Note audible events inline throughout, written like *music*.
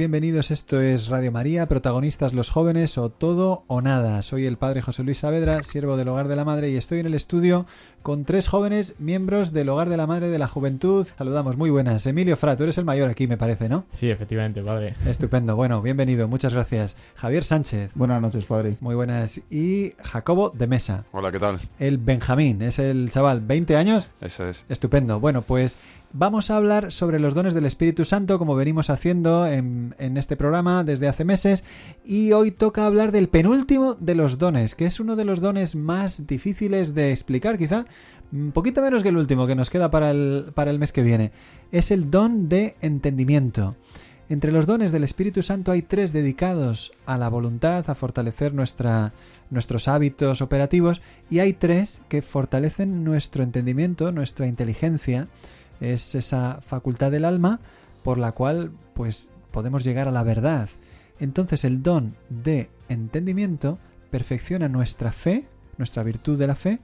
Bienvenidos. Esto es Radio María, protagonistas los jóvenes o todo o nada. Soy el padre José Luis Saavedra, siervo del Hogar de la Madre y estoy en el estudio con tres jóvenes miembros del Hogar de la Madre de la Juventud. Saludamos, muy buenas. Emilio Fra, tú eres el mayor aquí, me parece, ¿no? Sí, efectivamente, padre. Estupendo, bueno, bienvenido, muchas gracias. Javier Sánchez. Buenas noches, padre. Muy buenas. Y Jacobo de Mesa. Hola, ¿qué tal? El Benjamín, es el chaval, ¿20 años? Eso es. Estupendo. Bueno, pues Vamos a hablar sobre los dones del Espíritu Santo, como venimos haciendo en, este programa desde hace meses, y hoy toca hablar del penúltimo de los dones, que es uno de los dones más difíciles de explicar, quizá, un poquito menos que el último que nos queda para el, para el mes que viene. Es el don de entendimiento. Entre los dones del Espíritu Santo hay tres dedicados a la voluntad, a fortalecer nuestra, nuestros hábitos operativos, y hay tres que fortalecen nuestro entendimiento, nuestra inteligencia, es esa facultad del alma por la cual pues podemos llegar a la verdad. Entonces el don de entendimiento perfecciona nuestra fe, nuestra virtud de la fe,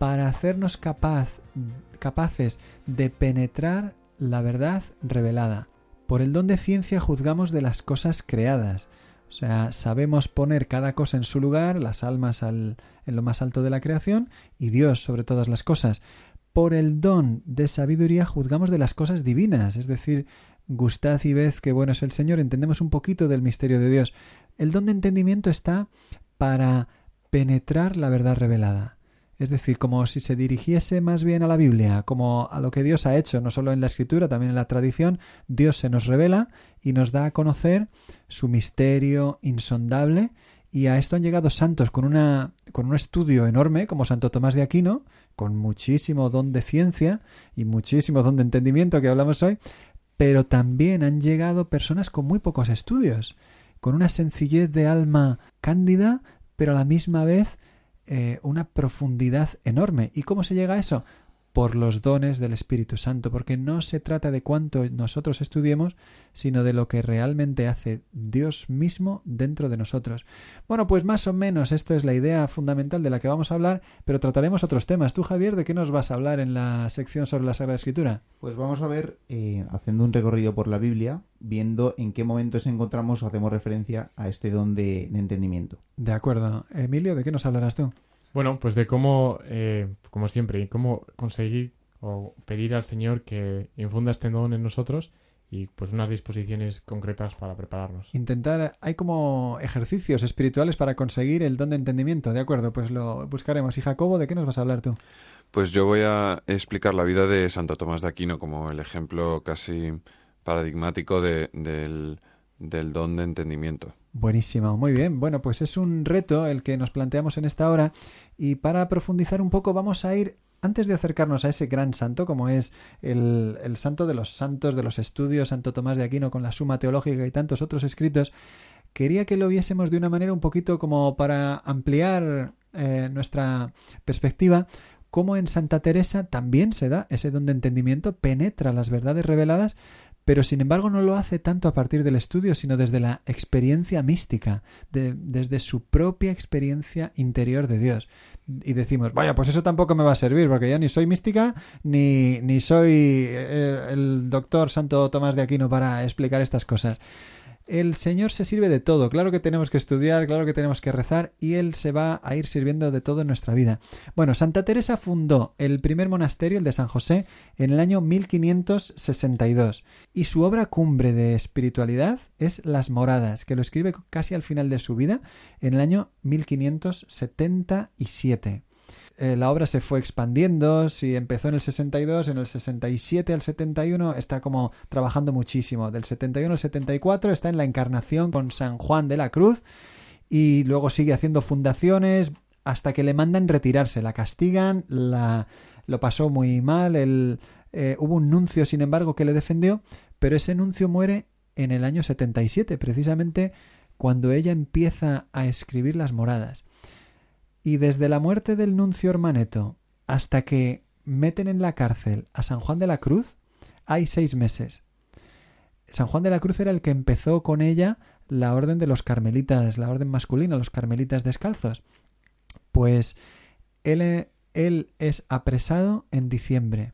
para hacernos capaces de penetrar la verdad revelada. Por el don de ciencia juzgamos de las cosas creadas. O sea, sabemos poner cada cosa en su lugar, las almas al, en lo más alto de la creación y Dios sobre todas las cosas por el don de sabiduría juzgamos de las cosas divinas, es decir, gustad y ved qué bueno es el Señor, entendemos un poquito del misterio de Dios. El don de entendimiento está para penetrar la verdad revelada. Es decir, como si se dirigiese más bien a la Biblia, como a lo que Dios ha hecho, no solo en la escritura, también en la tradición, Dios se nos revela y nos da a conocer su misterio insondable. Y a esto han llegado santos con, una, con un estudio enorme, como Santo Tomás de Aquino, con muchísimo don de ciencia y muchísimo don de entendimiento que hablamos hoy, pero también han llegado personas con muy pocos estudios, con una sencillez de alma cándida, pero a la misma vez eh, una profundidad enorme. ¿Y cómo se llega a eso? Por los dones del Espíritu Santo, porque no se trata de cuánto nosotros estudiemos, sino de lo que realmente hace Dios mismo dentro de nosotros. Bueno, pues más o menos esto es la idea fundamental de la que vamos a hablar, pero trataremos otros temas. Tú, Javier, ¿de qué nos vas a hablar en la sección sobre la Sagrada Escritura? Pues vamos a ver, eh, haciendo un recorrido por la Biblia, viendo en qué momentos encontramos o hacemos referencia a este don de entendimiento. De acuerdo. Emilio, ¿de qué nos hablarás tú? Bueno, pues de cómo, eh, como siempre, cómo conseguir o pedir al Señor que infunda este don en nosotros y pues unas disposiciones concretas para prepararnos. Intentar, hay como ejercicios espirituales para conseguir el don de entendimiento, ¿de acuerdo? Pues lo buscaremos. Y Jacobo, ¿de qué nos vas a hablar tú? Pues yo voy a explicar la vida de Santo Tomás de Aquino como el ejemplo casi paradigmático de, del, del don de entendimiento. Buenísimo, muy bien. Bueno, pues es un reto el que nos planteamos en esta hora y para profundizar un poco vamos a ir, antes de acercarnos a ese gran santo, como es el, el santo de los santos, de los estudios, Santo Tomás de Aquino con la Suma Teológica y tantos otros escritos, quería que lo viésemos de una manera un poquito como para ampliar eh, nuestra perspectiva, como en Santa Teresa también se da ese don de entendimiento, penetra las verdades reveladas, pero sin embargo no lo hace tanto a partir del estudio, sino desde la experiencia mística, desde su propia experiencia interior de Dios. Y decimos, vaya, pues eso tampoco me va a servir, porque ya ni soy mística, ni, ni soy eh, el doctor Santo Tomás de Aquino para explicar estas cosas. El Señor se sirve de todo. Claro que tenemos que estudiar, claro que tenemos que rezar y Él se va a ir sirviendo de todo en nuestra vida. Bueno, Santa Teresa fundó el primer monasterio, el de San José, en el año 1562 y su obra cumbre de espiritualidad es Las Moradas, que lo escribe casi al final de su vida, en el año 1577. Eh, la obra se fue expandiendo, si empezó en el 62, en el 67 al 71 está como trabajando muchísimo. Del 71 al 74 está en la encarnación con San Juan de la Cruz y luego sigue haciendo fundaciones hasta que le mandan retirarse, la castigan, la, lo pasó muy mal, eh, hubo un nuncio sin embargo que le defendió, pero ese nuncio muere en el año 77, precisamente cuando ella empieza a escribir las moradas. Y desde la muerte del nuncio Hermaneto hasta que meten en la cárcel a San Juan de la Cruz, hay seis meses. San Juan de la Cruz era el que empezó con ella la orden de los carmelitas, la orden masculina, los carmelitas descalzos. Pues él, él es apresado en diciembre.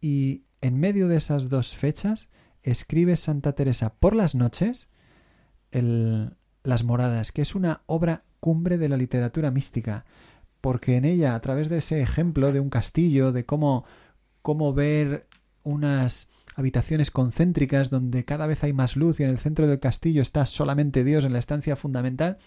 Y en medio de esas dos fechas escribe Santa Teresa por las noches el, Las Moradas, que es una obra cumbre de la literatura mística, porque en ella, a través de ese ejemplo de un castillo, de cómo, cómo ver unas habitaciones concéntricas donde cada vez hay más luz y en el centro del castillo está solamente Dios en la estancia fundamental,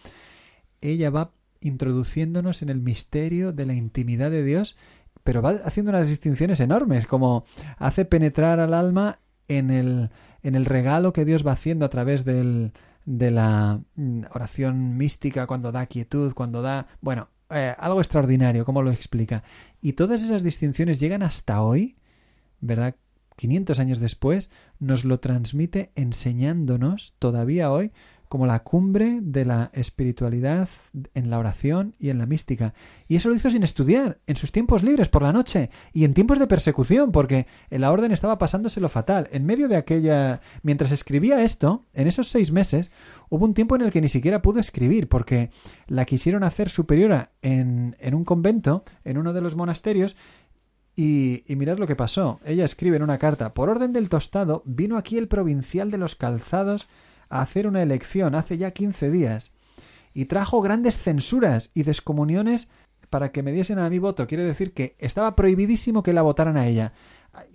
ella va introduciéndonos en el misterio de la intimidad de Dios, pero va haciendo unas distinciones enormes, como hace penetrar al alma en el, en el regalo que Dios va haciendo a través del, de la mm, oración mística, cuando da quietud, cuando da... Bueno, eh, algo extraordinario, ¿cómo lo explica? Y todas esas distinciones llegan hasta hoy, ¿verdad? 500 años después, nos lo transmite enseñándonos todavía hoy como la cumbre de la espiritualidad en la oración y en la mística. Y eso lo hizo sin estudiar, en sus tiempos libres por la noche y en tiempos de persecución, porque en la orden estaba pasándose lo fatal. En medio de aquella... Mientras escribía esto, en esos seis meses, hubo un tiempo en el que ni siquiera pudo escribir, porque la quisieron hacer superiora en, en un convento, en uno de los monasterios, y, y, mirad lo que pasó. Ella escribe en una carta, por orden del tostado, vino aquí el provincial de los calzados a hacer una elección hace ya 15 días y trajo grandes censuras y descomuniones para que me diesen a mi voto. Quiere decir que estaba prohibidísimo que la votaran a ella.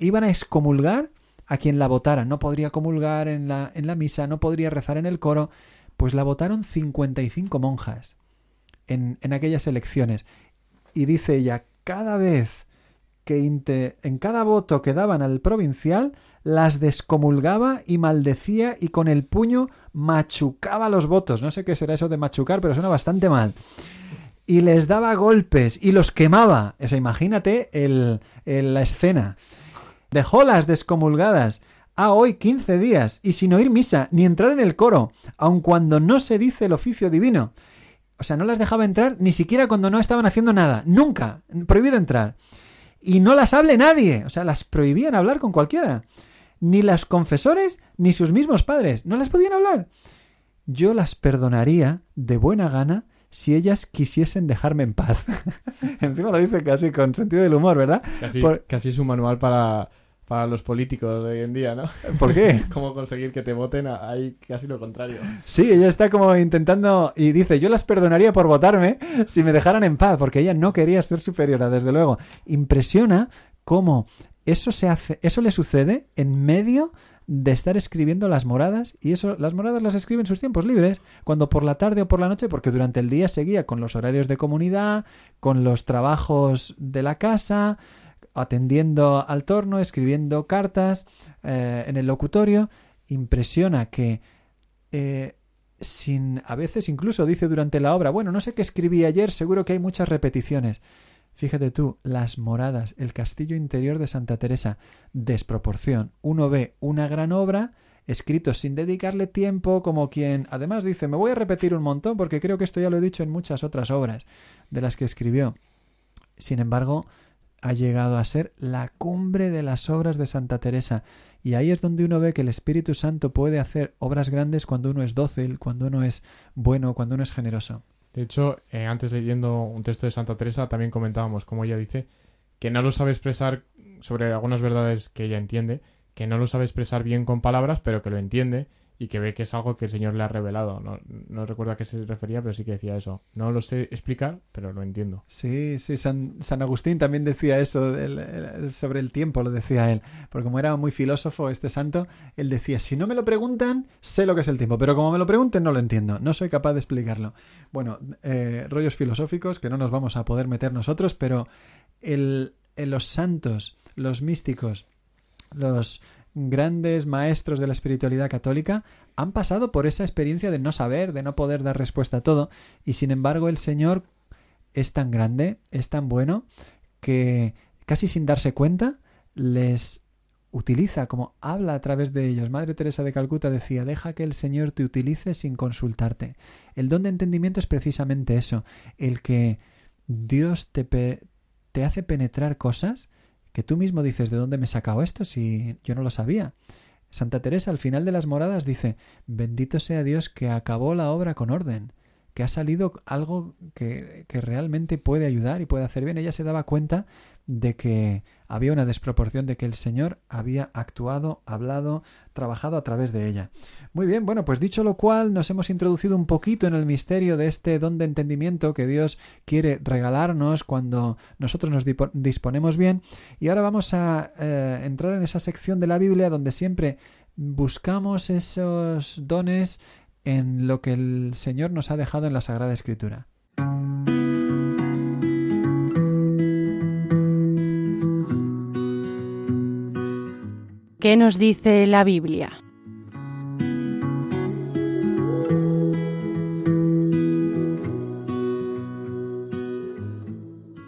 Iban a excomulgar a quien la votara. No podría comulgar en la, en la misa, no podría rezar en el coro. Pues la votaron 55 monjas en, en aquellas elecciones. Y dice ella, cada vez que en cada voto que daban al provincial, las descomulgaba y maldecía y con el puño machucaba los votos. No sé qué será eso de machucar, pero suena bastante mal. Y les daba golpes y los quemaba. O sea, imagínate el, la escena. Dejó las descomulgadas a hoy 15 días y sin oír misa ni entrar en el coro, aun cuando no se dice el oficio divino. O sea, no las dejaba entrar ni siquiera cuando no estaban haciendo nada. Nunca. Prohibido entrar. Y no las hable nadie. O sea, las prohibían hablar con cualquiera ni los confesores ni sus mismos padres. No las podían hablar. Yo las perdonaría de buena gana si ellas quisiesen dejarme en paz. *laughs* Encima lo dice casi con sentido del humor, ¿verdad? Casi, es un manual para, para los políticos de hoy en día, ¿no? ¿Por qué? *laughs* Cómo conseguir que te voten, ahí casi lo contrario. Sí, ella está como intentando y dice, yo las perdonaría por votarme si me dejaran en paz, porque ella no quería ser superiora, desde luego. Impresiona cómo eso se hace, eso le sucede en medio de estar escribiendo las moradas y eso las moradas las escribe en sus tiempos libres, cuando por la tarde o por la noche, porque durante el día seguía con los horarios de comunidad, con los trabajos de la casa, atendiendo al torno, escribiendo cartas eh, en el locutorio. Impresiona que eh, sin a veces incluso dice durante la obra, bueno, no sé qué escribí ayer, seguro que hay muchas repeticiones. Fíjate tú, las moradas, el castillo interior de Santa Teresa, desproporción. Uno ve una gran obra, escrito sin dedicarle tiempo, como quien además dice, me voy a repetir un montón porque creo que esto ya lo he dicho en muchas otras obras de las que escribió. Sin embargo, ha llegado a ser la cumbre de las obras de Santa Teresa. Y ahí es donde uno ve que el Espíritu Santo puede hacer obras grandes cuando uno es dócil, cuando uno es bueno, cuando uno es generoso. De hecho, eh, antes leyendo un texto de Santa Teresa también comentábamos, como ella dice, que no lo sabe expresar sobre algunas verdades que ella entiende, que no lo sabe expresar bien con palabras, pero que lo entiende y que ve que es algo que el Señor le ha revelado. No, no recuerdo a qué se refería, pero sí que decía eso. No lo sé explicar, pero lo entiendo. Sí, sí, San, San Agustín también decía eso sobre el tiempo, lo decía él. Porque como era muy filósofo este santo, él decía, si no me lo preguntan, sé lo que es el tiempo, pero como me lo pregunten, no lo entiendo, no soy capaz de explicarlo. Bueno, eh, rollos filosóficos que no nos vamos a poder meter nosotros, pero el, en los santos, los místicos, los grandes maestros de la espiritualidad católica han pasado por esa experiencia de no saber, de no poder dar respuesta a todo, y sin embargo el Señor es tan grande, es tan bueno, que casi sin darse cuenta les utiliza, como habla a través de ellos. Madre Teresa de Calcuta decía, deja que el Señor te utilice sin consultarte. El don de entendimiento es precisamente eso, el que Dios te, te hace penetrar cosas que tú mismo dices, ¿de dónde me he sacado esto si yo no lo sabía? Santa Teresa al final de las moradas dice, bendito sea Dios que acabó la obra con orden, que ha salido algo que, que realmente puede ayudar y puede hacer bien. Ella se daba cuenta de que había una desproporción, de que el Señor había actuado, hablado, trabajado a través de ella. Muy bien, bueno, pues dicho lo cual, nos hemos introducido un poquito en el misterio de este don de entendimiento que Dios quiere regalarnos cuando nosotros nos disponemos bien. Y ahora vamos a eh, entrar en esa sección de la Biblia donde siempre buscamos esos dones en lo que el Señor nos ha dejado en la Sagrada Escritura. ¿Qué nos dice la Biblia?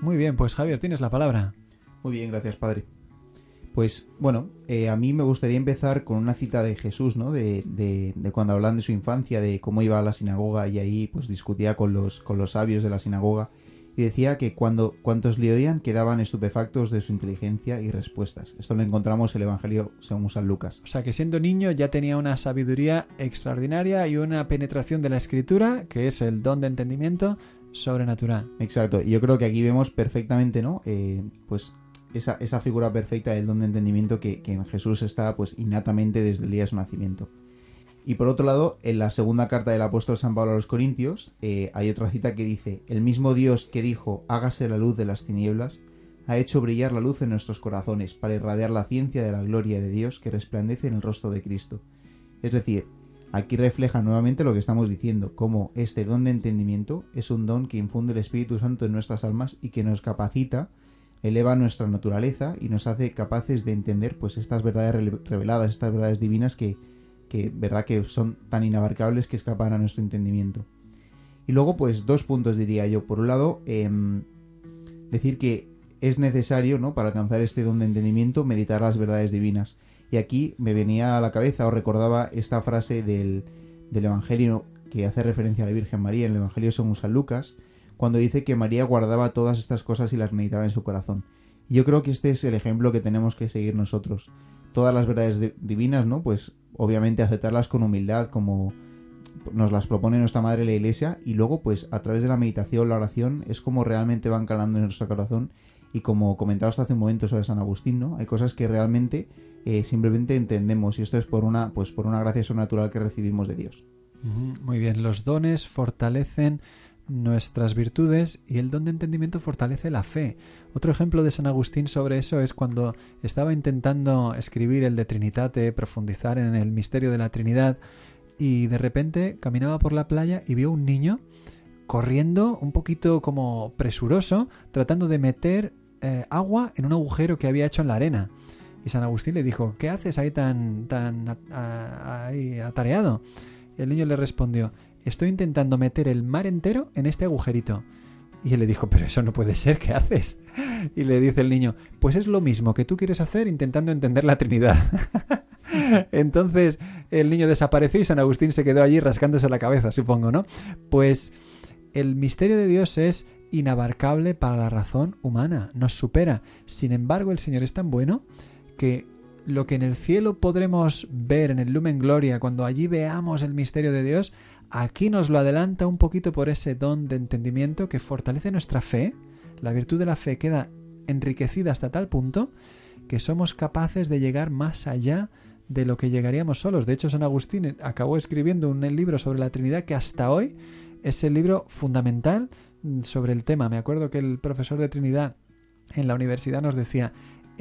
Muy bien, pues Javier, tienes la palabra. Muy bien, gracias, padre. Pues bueno, eh, a mí me gustaría empezar con una cita de Jesús, ¿no? De, de- de cuando hablan de su infancia, de cómo iba a la sinagoga y ahí pues discutía con los, con los sabios de la sinagoga y decía que cuando cuantos le oían quedaban estupefactos de su inteligencia y respuestas. Esto lo encontramos en el Evangelio según San Lucas. O sea que siendo niño ya tenía una sabiduría extraordinaria y una penetración de la escritura, que es el don de entendimiento sobrenatural. Exacto, y yo creo que aquí vemos perfectamente, ¿no? Eh, pues esa, esa figura perfecta del don de entendimiento que, que en Jesús está pues innatamente desde el día de su nacimiento. Y por otro lado, en la segunda carta del apóstol San Pablo a los Corintios, eh, hay otra cita que dice, el mismo Dios que dijo, hágase la luz de las tinieblas, ha hecho brillar la luz en nuestros corazones para irradiar la ciencia de la gloria de Dios que resplandece en el rostro de Cristo. Es decir, aquí refleja nuevamente lo que estamos diciendo, cómo este don de entendimiento es un don que infunde el Espíritu Santo en nuestras almas y que nos capacita, eleva nuestra naturaleza y nos hace capaces de entender pues estas verdades reveladas, estas verdades divinas que, que verdad que son tan inabarcables que escapan a nuestro entendimiento. Y luego pues dos puntos diría yo. Por un lado, em, decir que es necesario, ¿no? Para alcanzar este don de entendimiento, meditar las verdades divinas. Y aquí me venía a la cabeza o recordaba esta frase del, del Evangelio que hace referencia a la Virgen María en el Evangelio según San Lucas, cuando dice que María guardaba todas estas cosas y las meditaba en su corazón. Yo creo que este es el ejemplo que tenemos que seguir nosotros. Todas las verdades di- divinas, ¿no? Pues obviamente aceptarlas con humildad, como nos las propone nuestra madre la iglesia, y luego, pues a través de la meditación, la oración, es como realmente van calando en nuestro corazón. Y como comentaba hasta hace un momento sobre San Agustín, ¿no? Hay cosas que realmente eh, simplemente entendemos, y esto es por una, pues por una gracia sobrenatural que recibimos de Dios. Muy bien, los dones fortalecen nuestras virtudes y el don de entendimiento fortalece la fe. Otro ejemplo de San Agustín sobre eso es cuando estaba intentando escribir el de Trinitate, profundizar en el misterio de la Trinidad y de repente caminaba por la playa y vio un niño corriendo un poquito como presuroso, tratando de meter eh, agua en un agujero que había hecho en la arena. Y San Agustín le dijo, ¿qué haces ahí tan, tan atareado? El niño le respondió, estoy intentando meter el mar entero en este agujerito. Y él le dijo, pero eso no puede ser, ¿qué haces? *laughs* Y le dice el niño, pues es lo mismo que tú quieres hacer intentando entender la Trinidad. *laughs* Entonces el niño desapareció y San Agustín se quedó allí rascándose la cabeza, supongo, ¿no? Pues el misterio de Dios es inabarcable para la razón humana, nos supera. Sin embargo, el Señor es tan bueno que lo que en el cielo podremos ver en el Lumen Gloria, cuando allí veamos el misterio de Dios, aquí nos lo adelanta un poquito por ese don de entendimiento que fortalece nuestra fe. La virtud de la fe queda enriquecida hasta tal punto que somos capaces de llegar más allá de lo que llegaríamos solos. De hecho, San Agustín acabó escribiendo un libro sobre la Trinidad que hasta hoy es el libro fundamental sobre el tema. Me acuerdo que el profesor de Trinidad en la universidad nos decía,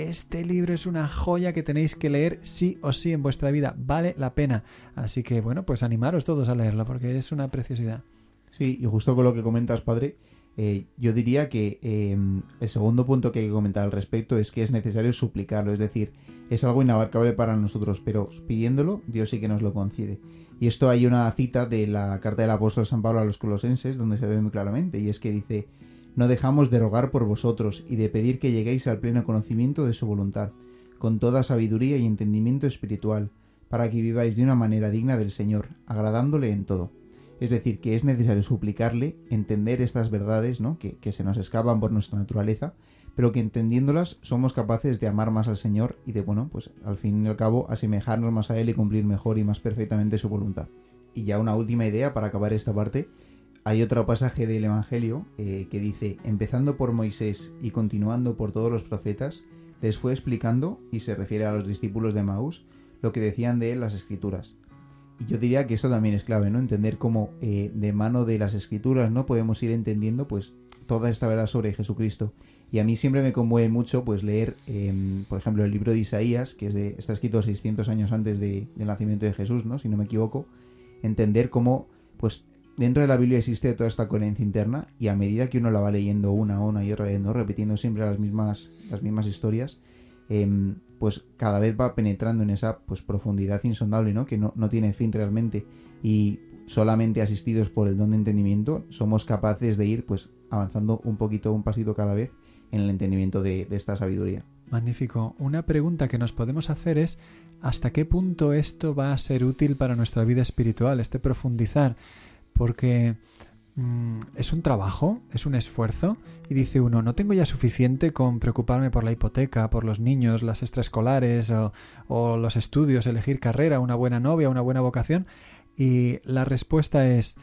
este libro es una joya que tenéis que leer sí o sí en vuestra vida, vale la pena. Así que bueno, pues animaros todos a leerlo porque es una preciosidad. Sí, y justo con lo que comentas, padre, eh, yo diría que em, el segundo punto que hay que comentar al respecto es que es necesario suplicarlo, es decir, es algo inabarcable para nosotros, pero pidiéndolo, Dios sí que nos lo concede. Y esto hay una cita de la carta del apóstol San Pablo a los colosenses donde se ve muy claramente, y es que dice, no dejamos de rogar por vosotros y de pedir que lleguéis al pleno conocimiento de su voluntad, con toda sabiduría y entendimiento espiritual, para que viváis de una manera digna del Señor, agradándole en todo. Es decir, que es necesario suplicarle entender estas verdades ¿no? que, que se nos escapan por nuestra naturaleza, pero que entendiéndolas somos capaces de amar más al Señor y de, bueno, pues al fin y al cabo asemejarnos más a Él y cumplir mejor y más perfectamente su voluntad. Y ya una última idea para acabar esta parte, hay otro pasaje del Evangelio eh, que dice, empezando por Moisés y continuando por todos los profetas, les fue explicando, y se refiere a los discípulos de Maús, lo que decían de él las escrituras. Y yo diría que esto también es clave, ¿no? Entender cómo eh, de mano de las escrituras no podemos ir entendiendo pues toda esta verdad sobre Jesucristo. Y a mí siempre me conmueve mucho pues leer, em, por ejemplo, el libro de Isaías, que está escrito 600 años antes de, del nacimiento de Jesús, ¿no? Si no me equivoco, entender cómo pues dentro de la Biblia existe toda esta coherencia interna y a medida que uno la va leyendo una, una y otra repitiendo siempre las mismas, las mismas historias, em, pues cada vez va penetrando en esa pues profundidad insondable, ¿no? Que no, no tiene fin realmente. Y solamente asistidos por el don de entendimiento somos capaces de ir pues avanzando un poquito, un pasito cada vez en el entendimiento de esta sabiduría. Magnífico. Una pregunta que nos podemos hacer es ¿hasta qué punto esto va a ser útil para nuestra vida espiritual? Este profundizar porque mm, es un trabajo, es un esfuerzo, y dice uno, no tengo ya suficiente con preocuparme por la hipoteca, por los niños, las extraescolares o, o los estudios, elegir carrera, una buena novia, una buena vocación. Y la respuesta es,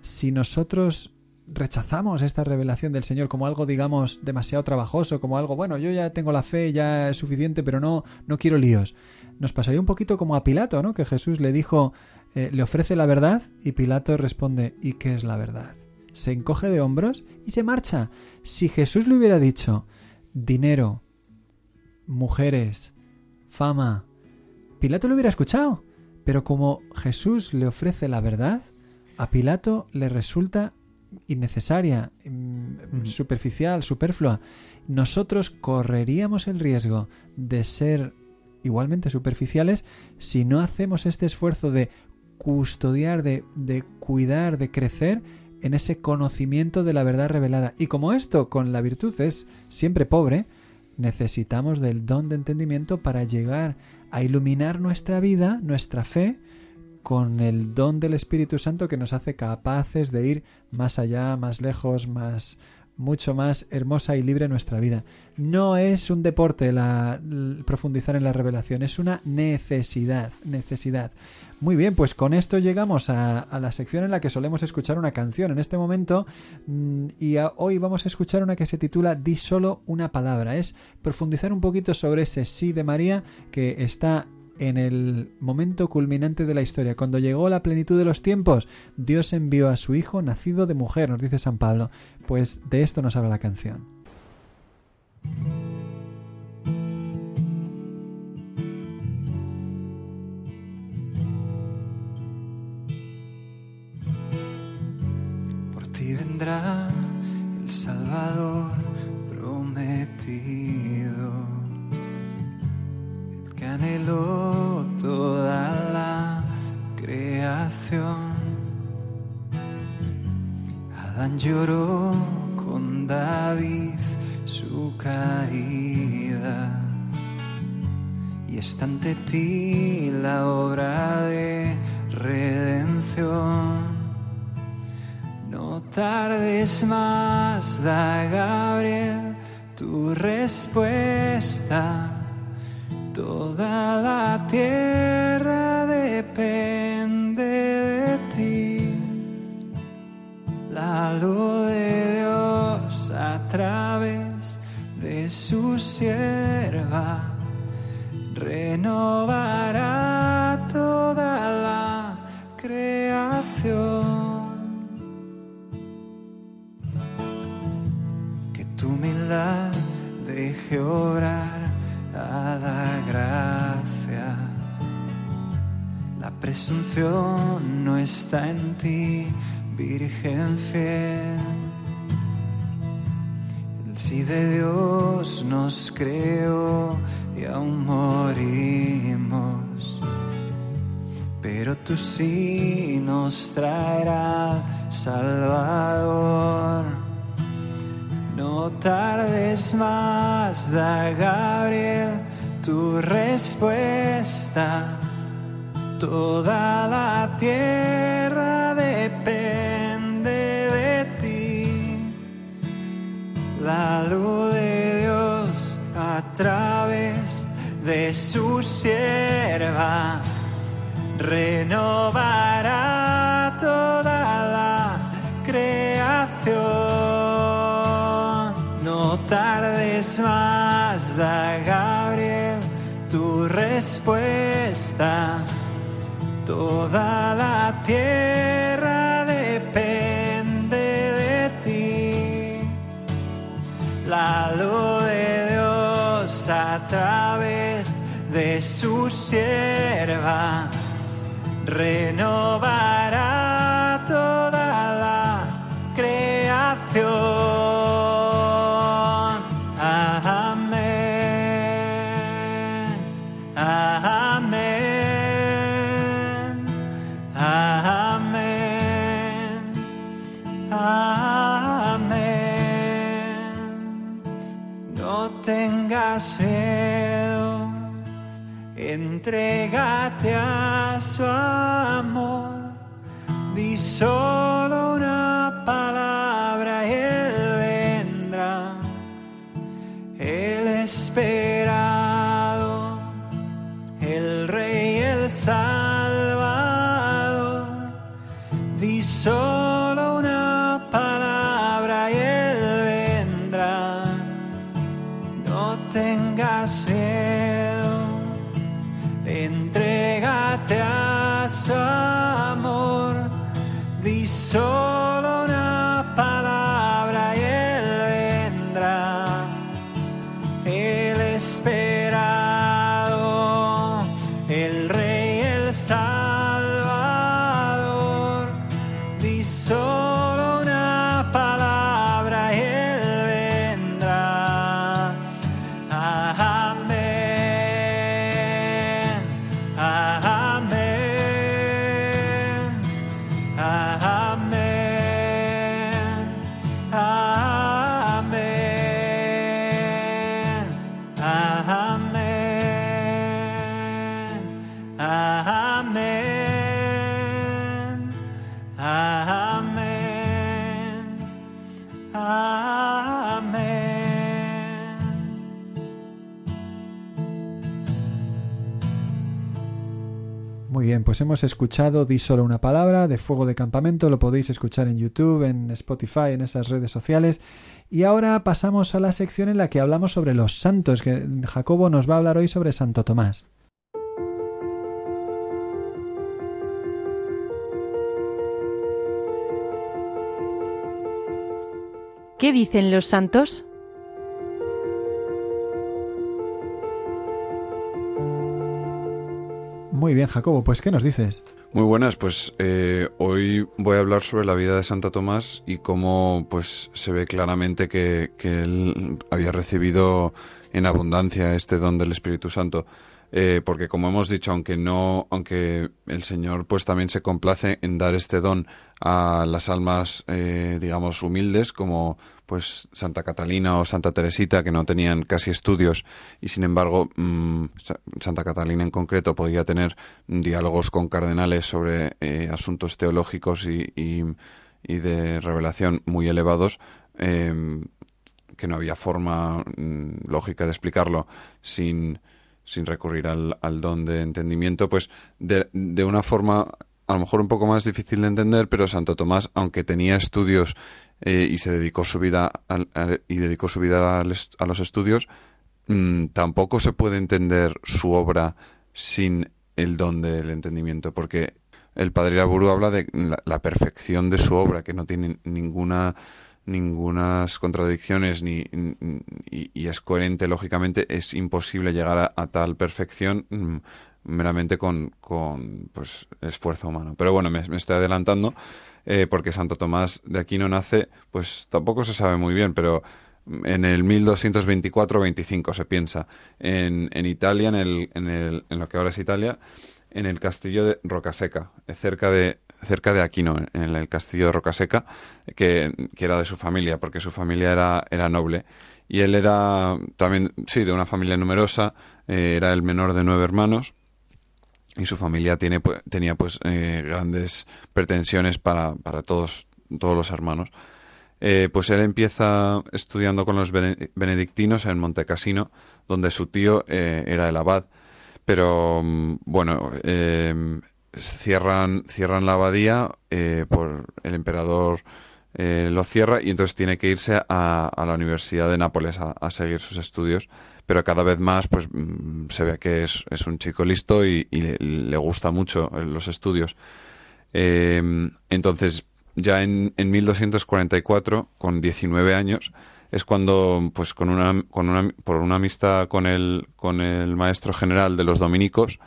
si nosotros rechazamos esta revelación del Señor como algo, digamos, demasiado trabajoso, como algo, bueno, yo ya tengo la fe, ya es suficiente, pero no, no quiero líos. Nos pasaría un poquito como a Pilato, ¿no? Que Jesús le dijo, eh, le ofrece la verdad y Pilato responde, ¿y qué es la verdad? Se encoge de hombros y se marcha. Si Jesús le hubiera dicho, dinero, mujeres, fama, Pilato lo hubiera escuchado. Pero como Jesús le ofrece la verdad, a Pilato le resulta innecesaria, mm, superficial, superflua. Nosotros correríamos el riesgo de ser igualmente superficiales si no hacemos este esfuerzo de custodiar, de, de cuidar, de crecer en ese conocimiento de la verdad revelada. Y como esto con la virtud es siempre pobre, necesitamos del don de entendimiento para llegar a iluminar nuestra vida, nuestra fe, con el don del Espíritu Santo que nos hace capaces de ir más allá, más lejos, más mucho más hermosa y libre nuestra vida. No es un deporte la, profundizar en la revelación, es una necesidad, necesidad. Muy bien, pues con esto llegamos a, la sección en la que solemos escuchar una canción en este momento mm, y hoy vamos a escuchar una que se titula Di solo una palabra. Es profundizar un poquito sobre ese sí de María que está en el momento culminante de la historia, cuando llegó la plenitud de los tiempos, Dios envió a su Hijo nacido de mujer, nos dice San Pablo. Pues de esto nos habla la canción. Por ti vendrá el Salvador que anheló toda la creación. Adán lloró con David su caída y está ante ti la obra de redención. No tardes más, da Gabriel tu respuesta. Toda la tierra depende de ti. La luz de Dios a través de su sierva renovará toda la creación. Que tu humildad deje obrar a la gracia. La presunción no está en ti, Virgen fiel. El sí de Dios nos creó y aún morimos. Pero tú sí nos traerá Salvador. No tardes más, da Gabriel tu respuesta. Toda la tierra depende de ti. La luz de Dios a través de su sierva renovará da Gabriel tu respuesta. Toda la tierra depende de ti. La luz de Dios a través de su sierva renovará Muy bien, pues hemos escuchado Di solo una palabra de Fuego de Campamento, lo podéis escuchar en YouTube, en Spotify, en esas redes sociales. Y ahora pasamos a la sección en la que hablamos sobre los santos, que Jacobo nos va a hablar hoy sobre Santo Tomás. ¿Qué dicen los santos? Muy bien, Jacobo, pues ¿qué nos dices? Muy buenas, pues eh, hoy voy a hablar sobre la vida de Santo Tomás y cómo pues se ve claramente que, que él había recibido en abundancia este don del Espíritu Santo. Eh, porque como hemos dicho, aunque no, aunque el Señor pues también se complace en dar este don a las almas, eh, digamos, humildes, como pues Santa Catalina o Santa Teresita, que no tenían casi estudios y sin embargo mm, Sa- Santa Catalina en concreto podía tener diálogos con cardenales sobre eh, asuntos teológicos y, y- y de revelación muy elevados. em, que no había forma mm, lógica de explicarlo sin, sin recurrir al, al don de entendimiento, pues de, de una forma a lo mejor un poco más difícil de entender, pero Santo Tomás, aunque tenía estudios eh, y se dedicó su vida al- y dedicó su vida al a los estudios, mm, tampoco se puede entender su obra sin el don del entendimiento, porque el padre Laburu habla de la perfección de su obra, que no tiene ninguna ningunas contradicciones ni, y, es coherente lógicamente, es imposible llegar a, tal perfección mm, meramente con, con pues, esfuerzo humano. Pero bueno, me, estoy adelantando eh, porque Santo Tomás de Aquino nace, pues tampoco se sabe muy bien, pero en el 1224-25 se piensa, en, en Italia, en, el, en, el, en lo que ahora es Italia, en el castillo de Rocaseca, cerca de, cerca de Aquino, en el castillo de Rocaseca, que, que era de su familia, porque su familia era, era noble. Y él era también, sí, de una familia numerosa, eh, era el menor de nueve hermanos, y su familia tiene, pues, tenía pues eh, grandes pretensiones para, para todos, todos los hermanos. Eh, pues él empieza estudiando con los benedictinos en Montecassino, donde su tío era el abad. Pero mm, bueno, cierran, cierran la abadía eh, por el emperador eh, lo cierra y entonces tiene que irse a, la Universidad de Nápoles a, seguir sus estudios. Pero cada vez más pues mm, se ve que es, es un chico listo y, le, le, gusta mucho eh, los estudios. entonces, ya en, en 1244, con 19 años, es cuando, pues con una, con una, por una amistad con el, con el maestro general de los dominicos,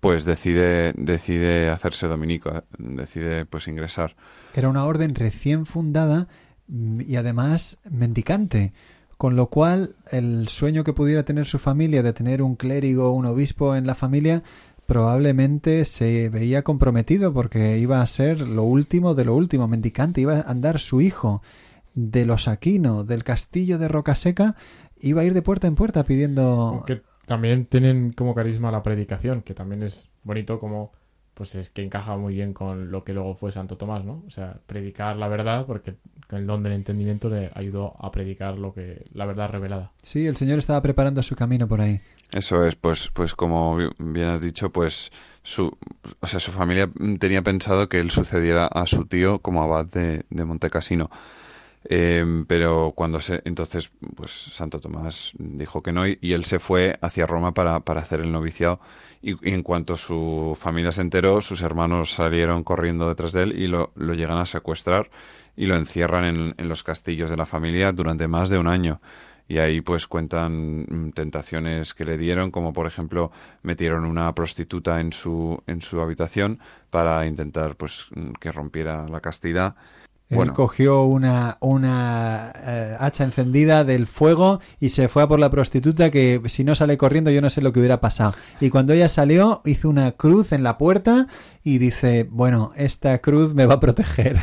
pues decide, decide hacerse dominico, eh, decide pues ingresar. Era una orden recién fundada mm, y además mendicante, con lo cual el sueño que pudiera tener su familia de tener un clérigo un obispo en la familia probablemente se veía comprometido porque iba a ser lo último de lo último, mendicante, iba a andar su hijo de los Aquino, del castillo de Rocaseca, iba a ir de puerta en puerta pidiendo también tienen como carisma la predicación, que también es bonito como pues es que encaja muy bien con lo que luego fue Santo Tomás, ¿no? O sea, predicar la verdad, porque el don del entendimiento le ayudó a predicar lo que la verdad revelada. Sí, el Señor estaba preparando su camino por ahí. Eso es, pues, pues como bien has dicho, pues su, o sea, su familia tenía pensado que él sucediera a su tío como abad de, de Montecasino. Em, pero cuando se, entonces, pues Santo Tomás dijo que no y, él se fue hacia Roma para, para hacer el noviciado. Y, en cuanto su familia se enteró, sus hermanos salieron corriendo detrás de él y lo, lo llegan a secuestrar y lo encierran en, en, los castillos de la familia durante más de un año. Y ahí pues cuentan mm, tentaciones que le dieron, como por ejemplo metieron una prostituta en su, en su habitación para intentar pues que rompiera la castidad él cogió una, una eh, hacha encendida del fuego y se fue a por la prostituta que si no sale corriendo yo no sé lo que hubiera pasado. Y cuando ella salió hizo una cruz en la puerta y dice, bueno, esta cruz me va a proteger.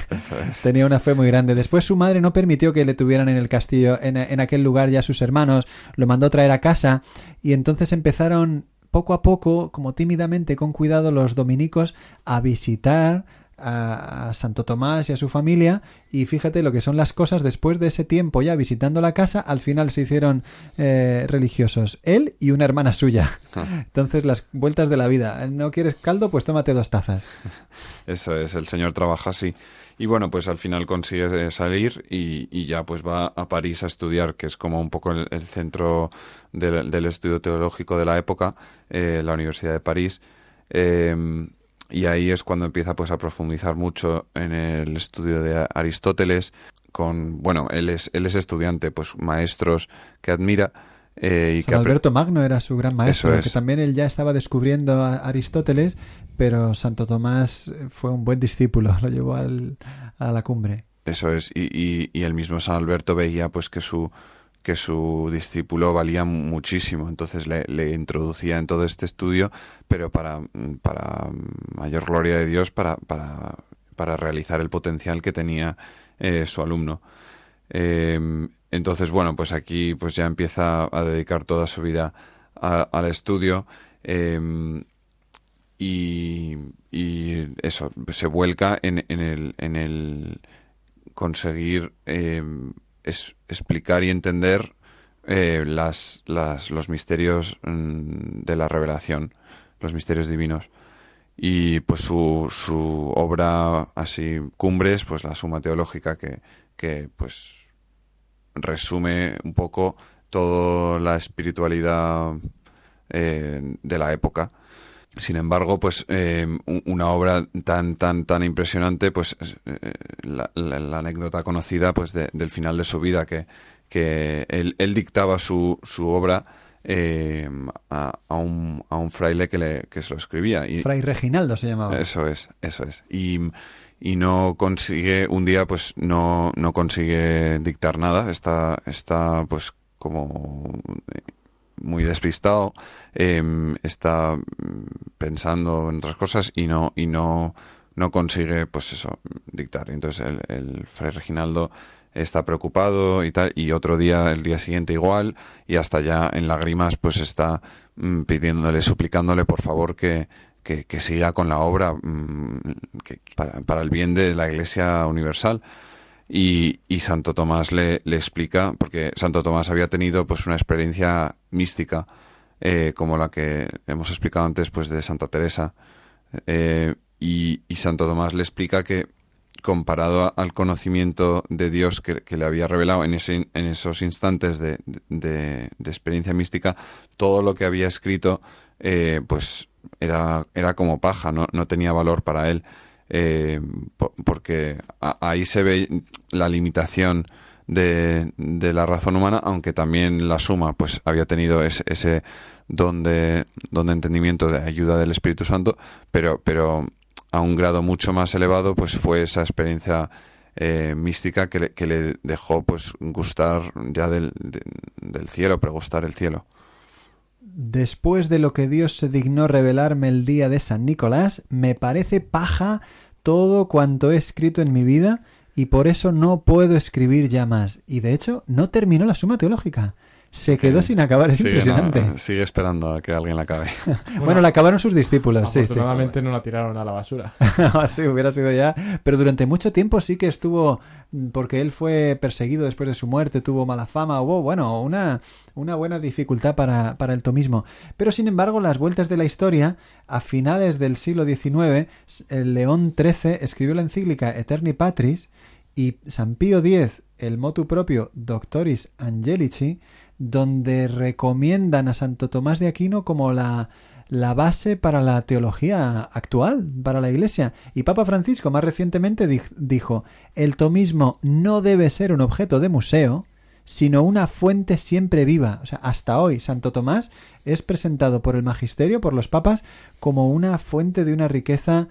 Tenía una fe muy grande. Después su madre no permitió que le tuvieran en el castillo, en, en aquel lugar ya sus hermanos, lo mandó traer a casa y entonces empezaron poco a poco, como tímidamente, con cuidado, los dominicos a visitar a, Santo Tomás y a su familia y fíjate lo que son las cosas después de ese tiempo ya visitando la casa, al final se hicieron eh, religiosos, él y una hermana suya. Ah. *laughs* Entonces las vueltas de la vida, ¿no quieres caldo? Pues tómate dos tazas. *laughs* Eso es, el señor trabaja así. Y bueno, pues al final consigue salir y, ya pues va a París a estudiar, que es como un poco el, centro del, estudio teológico de la época, eh, la Universidad de París. Eh, y ahí es cuando empieza pues a profundizar mucho en el estudio de Aristóteles con bueno él es él es estudiante pues maestros que admira eh, y que Alberto Magno era su gran maestro que también él ya estaba descubriendo a Aristóteles pero Santo Tomás fue un buen discípulo *laughs* lo llevó al, a la cumbre. Eso es y, y, y el mismo San Alberto veía pues que su que su discípulo valía muchísimo, entonces le, le, introducía en todo este estudio, pero para, para mayor gloria de Dios, para, para, para realizar el potencial que tenía eh, su alumno. Em, entonces, bueno, pues aquí pues ya empieza a dedicar toda su vida al estudio em, y, y, eso, se vuelca en, en, el, en el conseguir em, es explicar y entender eh, las, las, los misterios mm, de la revelación, los misterios divinos. Y pues su, su obra así cumbres, pues la suma teológica que, que pues resume un poco toda la espiritualidad eh, de la época. Sin embargo, pues eh, un- una obra tan tan tan impresionante, pues eh, la, la- la anécdota conocida, pues de- del final de su vida que que él, él dictaba su, su obra eh, a, a un, a un fraile que, le, que se lo escribía y Fray Reginaldo se llamaba. eso es, eso es. Y, y no consigue, un día pues no, no consigue dictar nada, está, está pues como muy despistado, em, está pensando en otras cosas y no, y no, no consigue pues eso, dictar. Entonces el, el fray Reginaldo está preocupado y tal, y otro día, el día siguiente igual, y hasta ya en lágrimas pues está mm, pidiéndole, suplicándole por favor que, que, siga con la obra mm, para el bien de la Iglesia Universal. Y, Santo Tomás le, explica, porque Santo Tomás había tenido pues una experiencia mística, eh, como la que hemos explicado antes pues de Santa Teresa, eh, y, Santo Tomás le explica que comparado al conocimiento de Dios que, que le había revelado en, ese, en esos instantes de, de- de experiencia mística, todo lo que había escrito eh, pues era, era como paja, no, no tenía valor para él, eh, po- porque ahí se ve la limitación de, de la razón humana, aunque también la suma pues había tenido ese, ese don, de, don de entendimiento de ayuda del Espíritu Santo, pero, pero a un grado mucho más elevado pues fue esa experiencia eh, mística que le, que le dejó pues gustar ya del, de- del cielo, pregustar el cielo. Después de lo que Dios se dignó revelarme el día de San Nicolás, me parece paja todo cuanto he escrito en mi vida y por eso no puedo escribir ya más. Y de hecho, no terminó la suma teológica. Se quedó Eh, sin acabar, es Sigue, impresionante. no, sigue esperando a que alguien la acabe. *laughs* Bueno, la acabaron sus discípulos, sí, no la tiraron a la basura. *laughs* sí, hubiera sido ya. Pero durante mucho tiempo sí que estuvo, porque él fue perseguido después de su muerte, tuvo mala fama, hubo, bueno, una, una buena dificultad para, para el tomismo. Pero sin embargo, las vueltas de la historia, a finales del siglo XIX, el León XIII escribió la encíclica Eterni Patris y San Pío X, el motu propio Doctoris Angelici, donde recomiendan a Santo Tomás de Aquino como la, la base para la teología actual, para la Iglesia. Y Papa Francisco más recientemente di- dijo, el tomismo no debe ser un objeto de museo, sino una fuente siempre viva. O sea, hasta hoy Santo Tomás es presentado por el magisterio, por los papas, como una fuente de una riqueza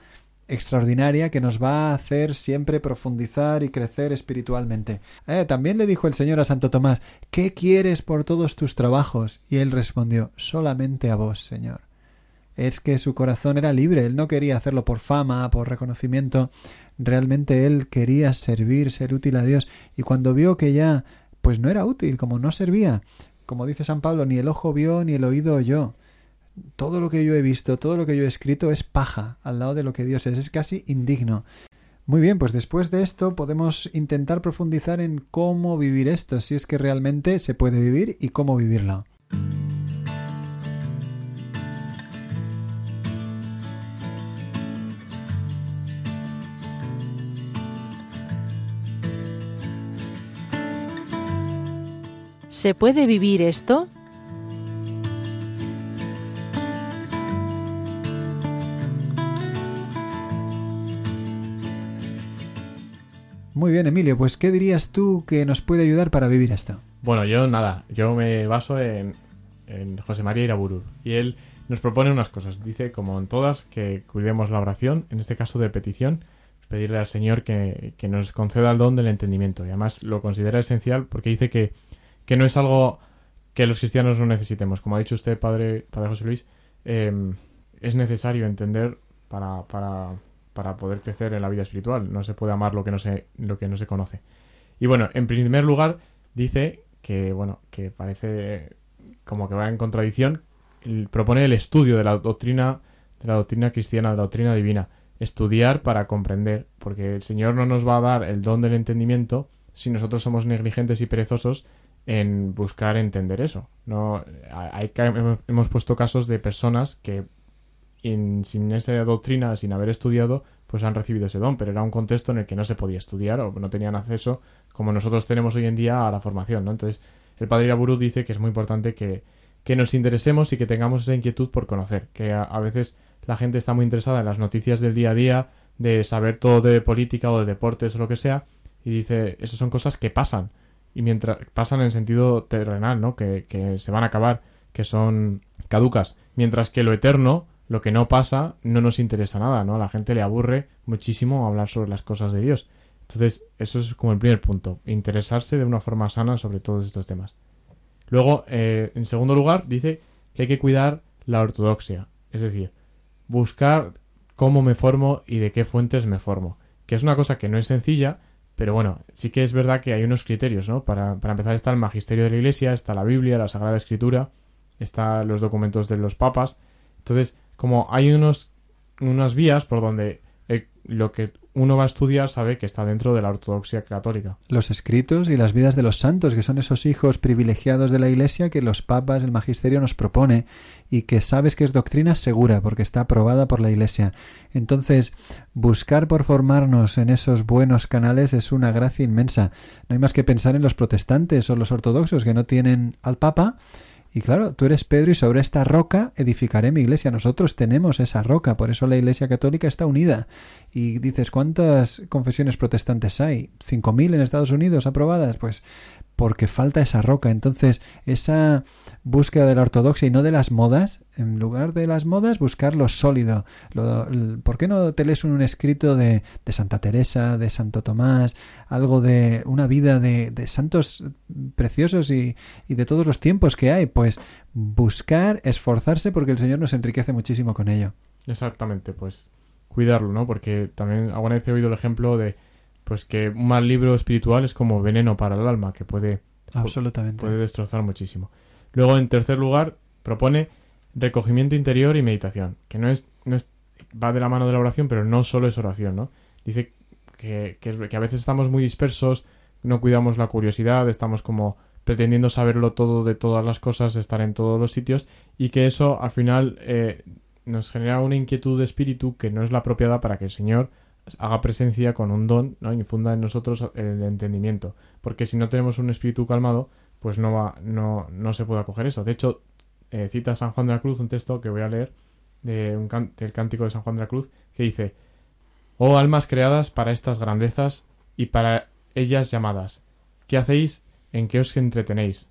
extraordinaria que nos va a hacer siempre profundizar y crecer espiritualmente. Eh, también le dijo el Señor a Santo Tomás, ¿qué quieres por todos tus trabajos? Y él respondió, solamente a vos, Señor. Es que su corazón era libre, él no quería hacerlo por fama, por reconocimiento, realmente él quería servir, ser útil a Dios, y cuando vio que ya pues no era útil, como no servía, como dice San Pablo, ni el ojo vio ni el oído oyó, todo lo que yo he visto, todo lo que yo he escrito es paja al lado de lo que Dios es, es casi indigno. Muy bien, pues después de esto podemos intentar profundizar en cómo vivir esto, si es que realmente se puede vivir y cómo vivirlo. ¿Se puede vivir esto? Muy bien, Emilio, pues ¿qué dirías tú que nos puede ayudar para vivir esto? Bueno, yo nada, yo me baso en, en José María Iraburu. Y él nos propone unas cosas. Dice, como en todas, que cuidemos la oración, en este caso de petición, pedirle al Señor que, que nos conceda el don del entendimiento. Y además lo considera esencial porque dice que, que no es algo que los cristianos no necesitemos. Como ha dicho usted, Padre, padre José Luis, eh, es necesario entender para, para, para poder crecer en la vida espiritual. No se puede amar lo que no se, lo que no se conoce. Y bueno, en primer lugar, dice que, bueno, que parece como que va en contradicción. propone el estudio de la doctrina, de la doctrina cristiana, de la doctrina divina. Estudiar para comprender, porque el Señor no nos va a dar el don del entendimiento si nosotros somos negligentes y perezosos en buscar entender eso. No, hay, hemos puesto casos de personas que en- sin esa doctrina, sin haber estudiado, pues han recibido ese don, pero era un contexto en el que no se podía estudiar o no tenían acceso, como nosotros tenemos hoy en día, a la formación, ¿no? Entonces, el padre Iraburu dice que es muy importante que, nos interesemos y que tengamos esa inquietud por conocer, que a, veces la gente está muy interesada en las noticias del día a día, de saber todo de política o de deportes o lo que sea, y dice, esas son cosas que pasan, y mientras pasan en sentido terrenal, ¿no? Que se van a acabar, que son caducas, mientras que lo eterno, lo que no pasa, no nos interesa nada, ¿no? A la gente le aburre muchísimo hablar sobre las cosas de Dios. Entonces, eso es como el primer punto, interesarse de una forma sana sobre todos estos temas. Luego, eh, en segundo lugar, dice que hay que cuidar la ortodoxia, es decir, buscar cómo me formo y de qué fuentes me formo, que es una cosa que no es sencilla, pero bueno, sí que es verdad que hay unos criterios, ¿no? Para, para empezar está el magisterio de la Iglesia, está la Biblia, la Sagrada Escritura, está los documentos de los papas, entonces, como hay unos, unas vías por donde el- lo que uno va a estudiar sabe que está dentro de la ortodoxia católica. Los escritos y las vidas de los santos, que son esos hijos privilegiados de la Iglesia que los papas, el magisterio nos propone y que sabes que es doctrina segura porque está aprobada por la Iglesia. Entonces, buscar por formarnos en esos buenos canales es una gracia inmensa. No hay más que pensar en los protestantes o los ortodoxos que no tienen al Papa. Y claro, tú eres Pedro y sobre esta roca edificaré mi iglesia. Nosotros tenemos esa roca, por eso la Iglesia Católica está unida. Y dices, ¿cuántas confesiones protestantes hay? ¿Cinco mil en Estados Unidos aprobadas? Pues porque falta esa roca. Entonces, esa búsqueda de la ortodoxia y no de las modas, en lugar de las modas, buscar lo sólido. Lo- ¿Por qué no te lees un escrito de, de Santa Teresa, de Santo Tomás, algo de una vida de, de santos preciosos y, y de todos los tiempos que hay? Pues buscar, esforzarse porque el Señor nos enriquece muchísimo con ello. Exactamente, pues cuidarlo, ¿no? Porque también alguna vez he oído el ejemplo de pues que un mal libro espiritual es como veneno para el alma, que puede, Absolutamente. puede destrozar muchísimo. Luego, en tercer lugar, propone recogimiento interior y meditación, que no es, no es va de la mano de la oración, pero no solo es oración, ¿no? Dice que, que, que a veces estamos muy dispersos, no cuidamos la curiosidad, estamos como pretendiendo saberlo todo de todas las cosas, estar en todos los sitios, y que eso al final eh, nos genera una inquietud de espíritu que no es la apropiada para que el Señor haga presencia con un don, ¿no? infunda en nosotros el entendimiento. Porque si no tenemos un espíritu calmado, pues no va, no, no se puede acoger eso. De hecho, eh, cita San Juan de la Cruz un texto que voy a leer del cántico de San Juan de la Cruz que dice Oh almas creadas para estas grandezas y para ellas llamadas, ¿qué hacéis? ¿En qué os entretenéis?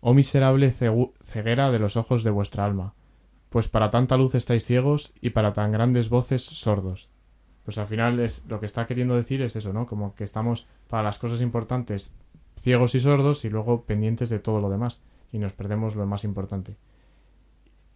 Oh miserable cegu- ceguera de los ojos de vuestra alma, pues para tanta luz estáis ciegos y para tan grandes voces sordos. Pues al final es lo que está queriendo decir es eso, ¿no? Como que estamos para las cosas importantes ciegos y sordos y luego pendientes de todo lo demás y nos perdemos lo más importante.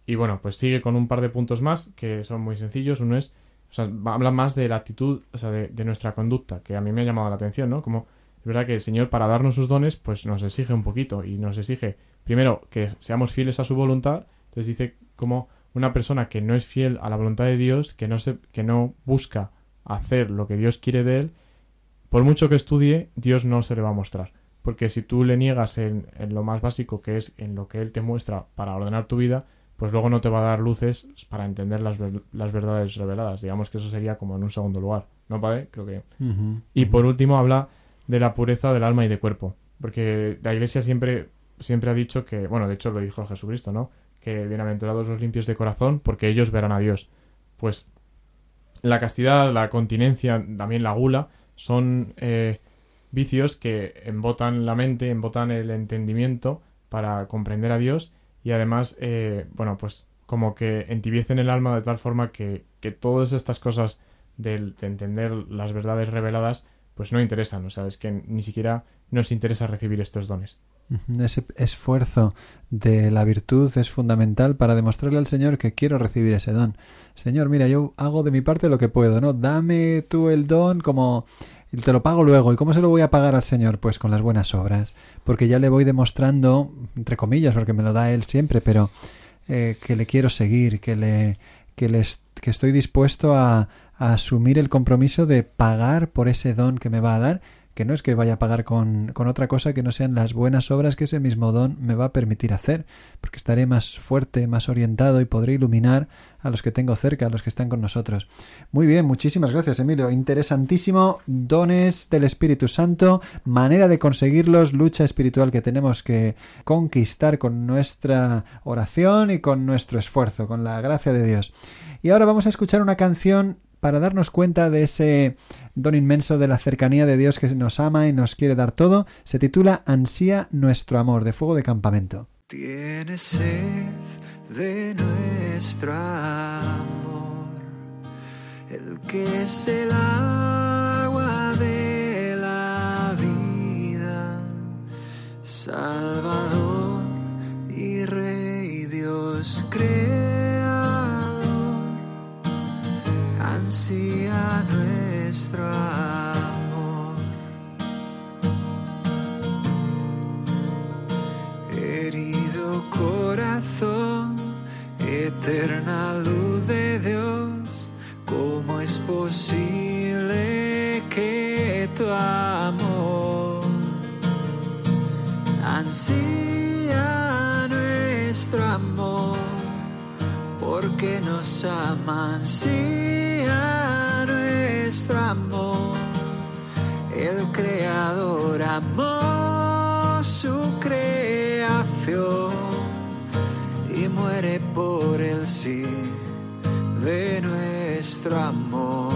Y bueno, pues sigue con un par de puntos más que son muy sencillos. Uno es, o sea, habla más de la actitud, o sea, de, de nuestra conducta, que a mí me ha llamado la atención, ¿no? Como es verdad que el Señor para darnos sus dones, pues nos exige un poquito y nos exige, primero, que seamos fieles a su voluntad. Entonces dice como una persona que no es fiel a la voluntad de Dios, que no se, que no busca hacer lo que Dios quiere de él, por mucho que estudie, Dios no se le va a mostrar. Porque si tú le niegas en, en lo más básico, que es en lo que Él te muestra para ordenar tu vida, pues luego no te va a dar luces para entender las, las verdades reveladas. Digamos que eso sería como en un segundo lugar. ¿No, padre? Creo que... Y por último habla de la pureza del alma y de cuerpo. Porque la Iglesia siempre, siempre ha dicho que, bueno, de hecho lo dijo Jesucristo, ¿no? Que bienaventurados los limpios de corazón, porque ellos verán a Dios. Pues la castidad, la continencia, también la gula, son eh, vicios que embotan la mente, embotan el entendimiento para comprender a Dios y además, eh, bueno, pues como que entibiecen el alma de tal forma que, que todas estas cosas del- de entender las verdades reveladas pues no interesan, o sea, es que ni siquiera nos interesa recibir estos dones. Ese esfuerzo de la virtud es fundamental para demostrarle al Señor que quiero recibir ese don. Señor, mira, yo hago de mi parte lo que puedo, ¿no? Dame tú el don como te lo pago luego. ¿Y cómo se lo voy a pagar al Señor? Pues con las buenas obras. Porque ya le voy demostrando, entre comillas, porque me lo da Él siempre, pero eh, que le quiero seguir, que le que, que estoy dispuesto a asumir el compromiso de pagar por ese don que me va a dar, que no es que vaya a pagar con, con otra cosa que no sean las buenas obras que ese mismo don me va a permitir hacer, porque estaré más fuerte, más orientado y podré iluminar a los que tengo cerca, a los que están con nosotros. Muy bien, muchísimas gracias, Emilio. Interesantísimo. Dones del Espíritu Santo, manera de conseguirlos, lucha espiritual que tenemos que conquistar con nuestra oración y con nuestro esfuerzo, con la gracia de Dios. Y ahora vamos a escuchar una canción para darnos cuenta de ese don inmenso de la cercanía de Dios que nos ama y nos quiere dar todo, se titula Ansía nuestro amor, de fuego de campamento. Tienes sed de nuestro amor, el que es el agua de la vida, Salvador y Rey Dios creador, ansía nuestro amor. Herido corazón, eterna luz de Dios, ¿cómo es posible que tu amor ansía nuestro amor? Porque nos ama, ansía amor. El Creador amó su creación y muere por el sí de nuestro amor.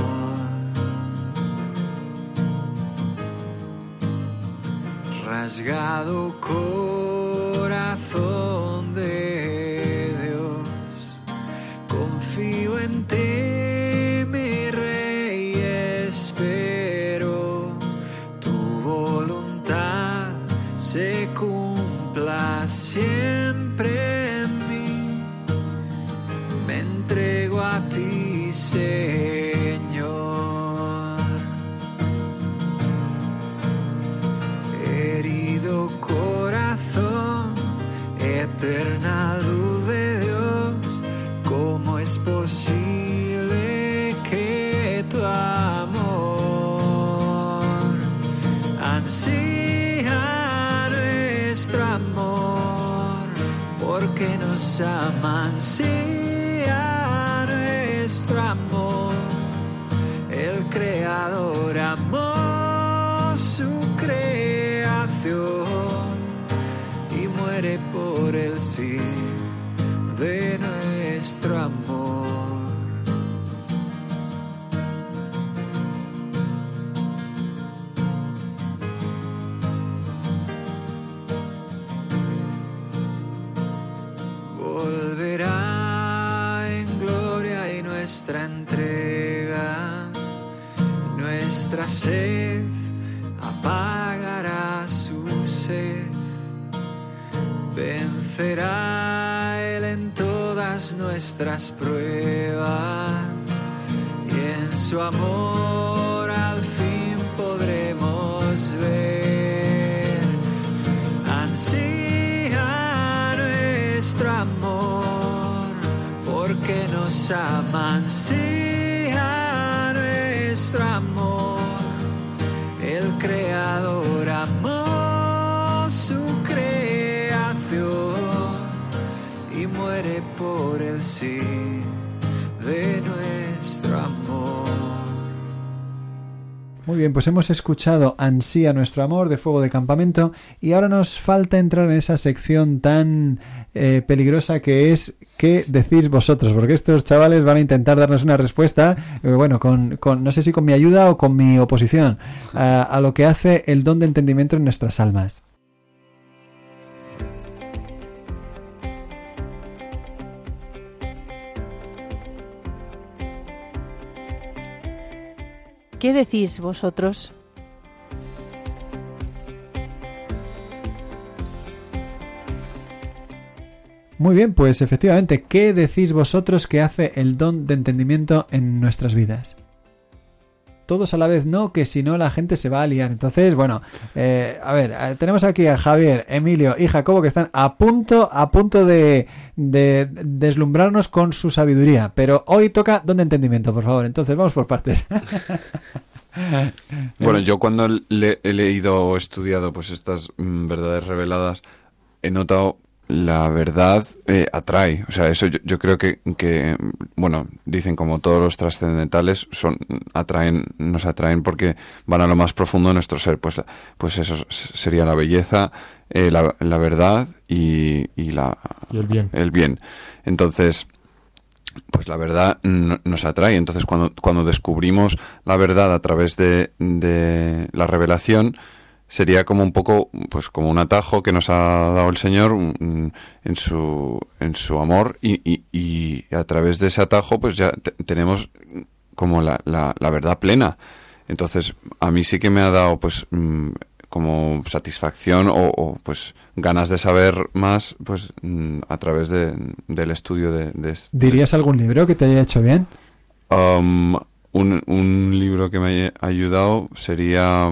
Rasgado corazón 谢。Ama, Muy bien, pues hemos escuchado Ansía nuestro amor de Fuego de Campamento y ahora nos falta entrar en esa sección tan eh, peligrosa que es ¿qué decís vosotros? Porque estos chavales van a intentar darnos una respuesta, eh, bueno, con, con- no sé si con mi ayuda o con mi oposición, a, a lo que hace el don de entendimiento en nuestras almas. ¿Qué decís vosotros? Muy bien, pues efectivamente, ¿qué decís vosotros que hace el don de entendimiento en nuestras vidas? Todos a la vez no, que si no la gente se va a liar. Entonces, bueno, eh, a ver, eh, tenemos aquí a Javier, Emilio y Jacobo que están a punto, a punto de, de deslumbrarnos con su sabiduría. Pero hoy toca don de entendimiento, por favor. Entonces, vamos por partes. *laughs* Bueno, yo cuando le- he leído o estudiado pues estas mm, verdades reveladas, he notado la verdad eh, atrae. O sea, eso yo, yo creo que, que, bueno, dicen como todos los trascendentales son atraen, nos atraen porque van a lo más profundo de nuestro ser. Pues, pues eso sería la belleza, eh, la, la verdad y, y la Y el bien. el bien. Entonces, pues la verdad no- nos atrae. Entonces, cuando, cuando descubrimos la verdad a través de, de la revelación, sería como un poco, pues como un atajo que nos ha dado el Señor en su, en su amor y, y, y a través de ese atajo, pues ya te- tenemos como la, la, la verdad plena. Entonces, a mí sí que me ha dado, pues, mm, como satisfacción o, o, pues ganas de saber más, pues mm, a través de, del estudio de, de, ¿Dirías algún libro que te haya hecho bien? Um, un, un libro que me haya ayudado sería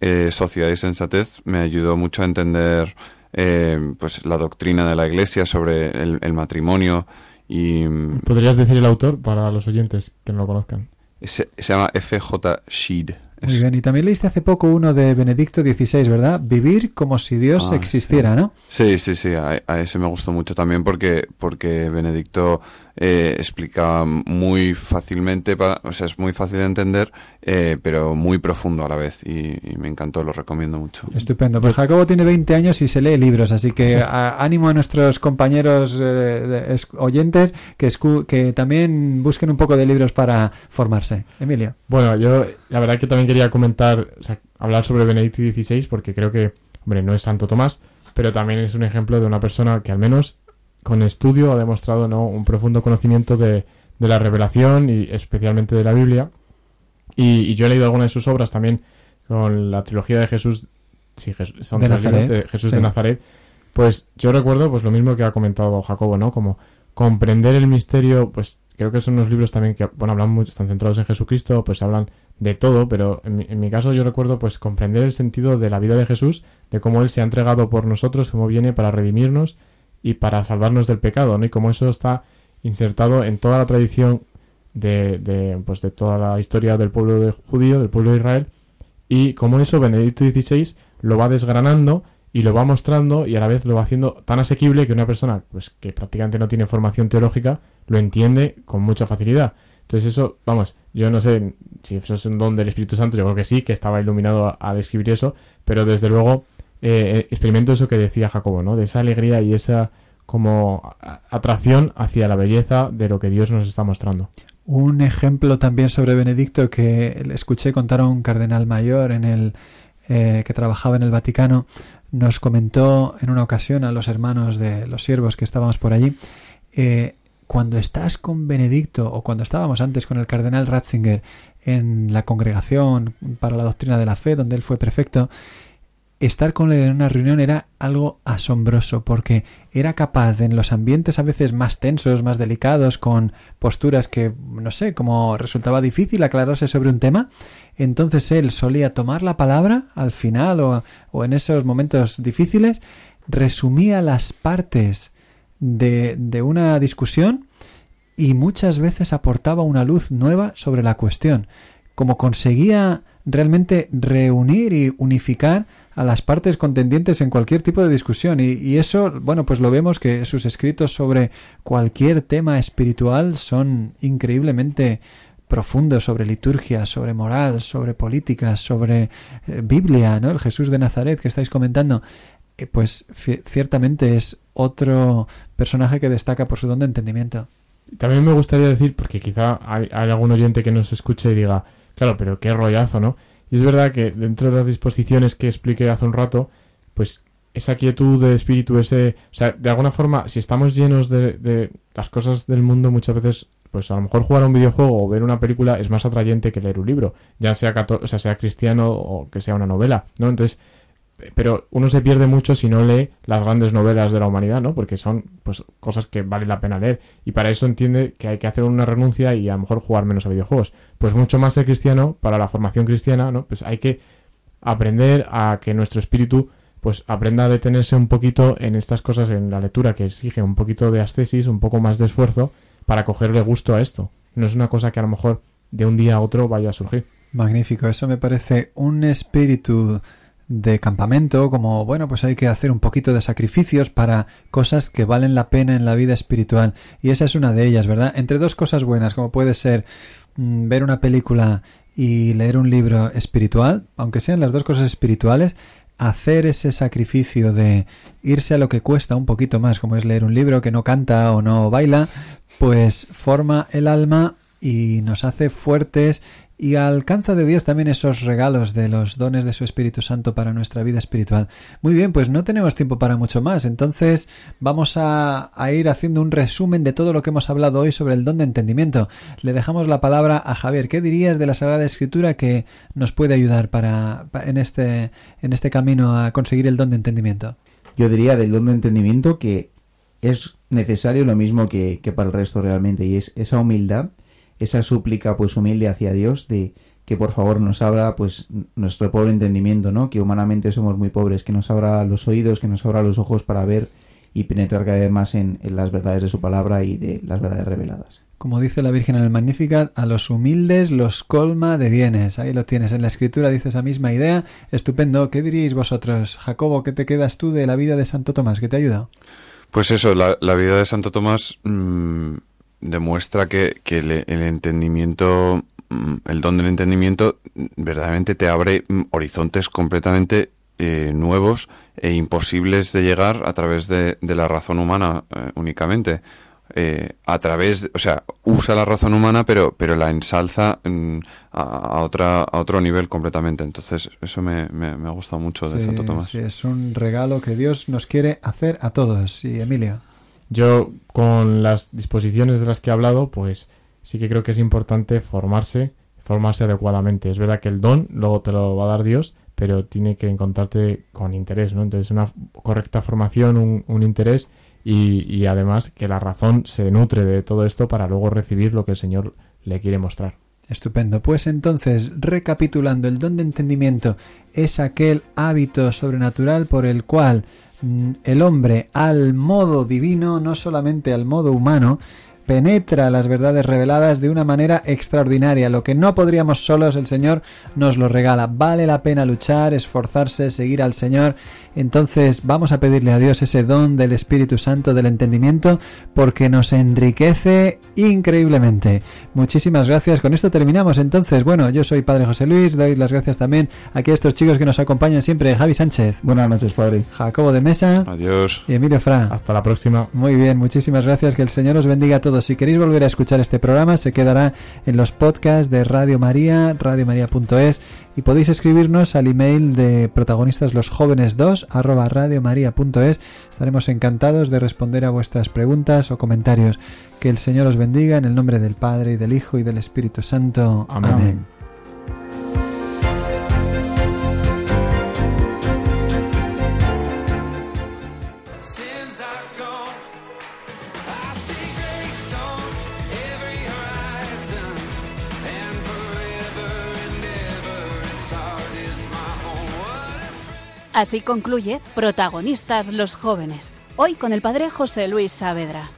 eh, Sociedad y Sensatez. Me ayudó mucho a entender eh, pues la doctrina de la Iglesia sobre el, el matrimonio y mm, ¿Podrías decir el autor para los oyentes que no lo conozcan? se, se llama F.J. Sheed. Muy bien. Y también leíste hace poco uno de Benedicto XVI, ¿verdad? Vivir como si Dios Ah, existiera, ¿no? Sí, sí, sí, a, a ese me gustó mucho también porque, porque Benedicto eh, explica muy fácilmente, para, o sea, es muy fácil de entender, eh, pero muy profundo a la vez y, y me encantó, lo recomiendo mucho. Estupendo. Pues Jacobo tiene 20 años y se lee libros, así que *laughs* a- ánimo a nuestros compañeros eh, oyentes que, escu- que también busquen un poco de libros para formarse. Emilio. Bueno, yo la verdad que también quería comentar, o sea, hablar sobre Benedicto XVI porque creo que, hombre, no es Santo Tomás, pero también es un ejemplo de una persona que al menos con estudio ha demostrado ¿no? un profundo conocimiento de, de la revelación y especialmente de la Biblia. Y, y yo he leído algunas de sus obras también con la trilogía de Jesús, sí, Jesús, son De Nazaret, Jesús sí. de Nazaret. Pues yo recuerdo pues lo mismo que ha comentado Jacobo, ¿no? Como comprender el misterio, pues creo que son unos libros también que, bueno, hablan mucho, están centrados en Jesucristo, pues hablan de todo, pero en mi, en mi caso yo recuerdo pues comprender el sentido de la vida de Jesús, de cómo Él se ha entregado por nosotros, cómo viene para redimirnos y para salvarnos del pecado, ¿no? Y cómo eso está insertado en toda la tradición de, de, pues de toda la historia del pueblo de judío, del pueblo de Israel, y cómo eso Benedicto XVI lo va desgranando y lo va mostrando y a la vez lo va haciendo tan asequible que una persona pues que prácticamente no tiene formación teológica lo entiende con mucha facilidad. Entonces eso, vamos, yo no sé si eso es un don del Espíritu Santo, yo creo que sí, que estaba iluminado al escribir eso, pero desde luego eh, experimento eso que decía Jacobo, ¿no? De esa alegría y esa como atracción hacia la belleza de lo que Dios nos está mostrando. Un ejemplo también sobre Benedicto que escuché contar a un cardenal mayor en el eh, que trabajaba en el Vaticano nos comentó en una ocasión a los hermanos de los siervos que estábamos por allí eh, cuando estás con Benedicto o cuando estábamos antes con el cardenal Ratzinger en la congregación para la doctrina de la fe donde él fue prefecto estar con él en una reunión era algo asombroso porque era capaz en los ambientes a veces más tensos, más delicados, con posturas que, no sé, como resultaba difícil aclararse sobre un tema, entonces él solía tomar la palabra al final o, o en esos momentos difíciles, resumía las partes de, de una discusión y muchas veces aportaba una luz nueva sobre la cuestión, como conseguía realmente reunir y unificar a las partes contendientes en cualquier tipo de discusión y, eso, bueno, pues lo vemos que sus escritos sobre cualquier tema espiritual son increíblemente profundos sobre liturgia, sobre moral, sobre política, sobre eh, Biblia, ¿no? El Jesús de Nazaret que estáis comentando, eh, pues ciertamente es otro personaje que destaca por su don de entendimiento. También me gustaría decir, porque quizá hay algún oyente que nos escuche y diga, claro, pero qué rollazo, ¿no? Y es verdad que dentro de las disposiciones que expliqué hace un rato, pues esa quietud de espíritu, ese... O sea, de alguna forma, si estamos llenos de, de, las cosas del mundo, muchas veces, pues a lo mejor jugar a un videojuego o ver una película es más atrayente que leer un libro, ya sea, o sea, sea cristiano o que sea una novela, ¿no? Entonces, pero uno se pierde mucho si no lee las grandes novelas de la humanidad, ¿no? Porque son, pues, cosas que vale la pena leer. Y para eso entiende que hay que hacer una renuncia y a lo mejor jugar menos a videojuegos. Pues mucho más ser cristiano, para la formación cristiana, ¿no? Pues hay que aprender a que nuestro espíritu, pues, aprenda a detenerse un poquito en estas cosas, en la lectura, que exige un poquito de ascesis, un poco más de esfuerzo, para cogerle gusto a esto. No es una cosa que a lo mejor de un día a otro vaya a surgir. Magnífico, eso me parece un espíritu de campamento, como bueno, pues hay que hacer un poquito de sacrificios para cosas que valen la pena en la vida espiritual. Y esa es una de ellas, ¿verdad? Entre dos cosas buenas, como puede ser mm, ver una película y leer un libro espiritual, aunque sean las dos cosas espirituales, hacer ese sacrificio de irse a lo que cuesta un poquito más, como es leer un libro que no canta o no baila, pues forma el alma y nos hace fuertes y alcanza de Dios también esos regalos de los dones de su Espíritu Santo para nuestra vida espiritual. Muy bien, pues no tenemos tiempo para mucho más, entonces vamos a, ir haciendo un resumen de todo lo que hemos hablado hoy sobre el don de entendimiento. Le dejamos la palabra a Javier. ¿Qué dirías de la Sagrada Escritura que nos puede ayudar para, en, este, en este camino a conseguir el don de entendimiento? Yo diría del don de entendimiento que es necesario lo mismo que, que para el resto realmente, y es esa humildad esa súplica pues humilde hacia Dios de que por favor nos abra pues nuestro pobre entendimiento, ¿no? Que humanamente somos muy pobres, que nos abra los oídos, que nos abra los ojos para ver y penetrar cada vez más en, las verdades de su palabra y de las verdades reveladas. Como dice la Virgen en el Magnificat, a los humildes los colma de bienes. Ahí lo tienes. En la escritura dice esa misma idea. Estupendo. ¿Qué diríais vosotros? Jacobo, ¿qué te quedas tú de la vida de Santo Tomás? ¿Qué te ayuda? Pues eso, la, vida de Santo Tomás mm, demuestra que, que el, entendimiento, mm, el don del entendimiento verdaderamente te abre mm, horizontes completamente eh, nuevos e imposibles de llegar a través de, la razón humana eh, únicamente. Eh, a través, o sea, usa la razón humana, pero, pero la ensalza mm, a, otra, a otro nivel completamente. Entonces, eso me, me, me ha gustado mucho de Santo Tomás. Sí, es un regalo que Dios nos quiere hacer a todos. Y Emilia. Yo, con las disposiciones de las que he hablado, pues sí que creo que es importante formarse, formarse adecuadamente. Es verdad que el don luego te lo va a dar Dios, pero tiene que encontrarte con interés, ¿no? Entonces, una correcta formación, un, interés y, además que la razón se nutre de todo esto para luego recibir lo que el Señor le quiere mostrar. Estupendo. Pues entonces, recapitulando, el don de entendimiento es aquel hábito sobrenatural por el cual el hombre al modo divino, no solamente al modo humano, penetra las verdades reveladas de una manera extraordinaria. Lo que no podríamos solos, el Señor nos lo regala. Vale la pena luchar, esforzarse, seguir al Señor. Entonces vamos a pedirle a Dios ese don del Espíritu Santo, del entendimiento, porque nos enriquece increíblemente. Muchísimas gracias. Con esto terminamos. Entonces, bueno, yo soy Padre José Luis. Doy las gracias también aquí a estos chicos que nos acompañan siempre. Javi Sánchez. Buenas noches, Padre. Jacobo de Mesa. Adiós. Y Emilio Fra. Hasta la próxima. Muy bien, muchísimas gracias. Que el Señor os bendiga a todos. Si queréis volver a escuchar este programa, se quedará en los podcasts de Radio María, radiomaria.es y podéis escribirnos al email de protagonistas los jóvenes 2 arroba radiomaria.es. Estaremos encantados de responder a vuestras preguntas o comentarios. Que el Señor os bendiga en el nombre del Padre y del Hijo y del Espíritu Santo. Amén. Así concluye Protagonistas los jóvenes, hoy con el padre José Luis Saavedra.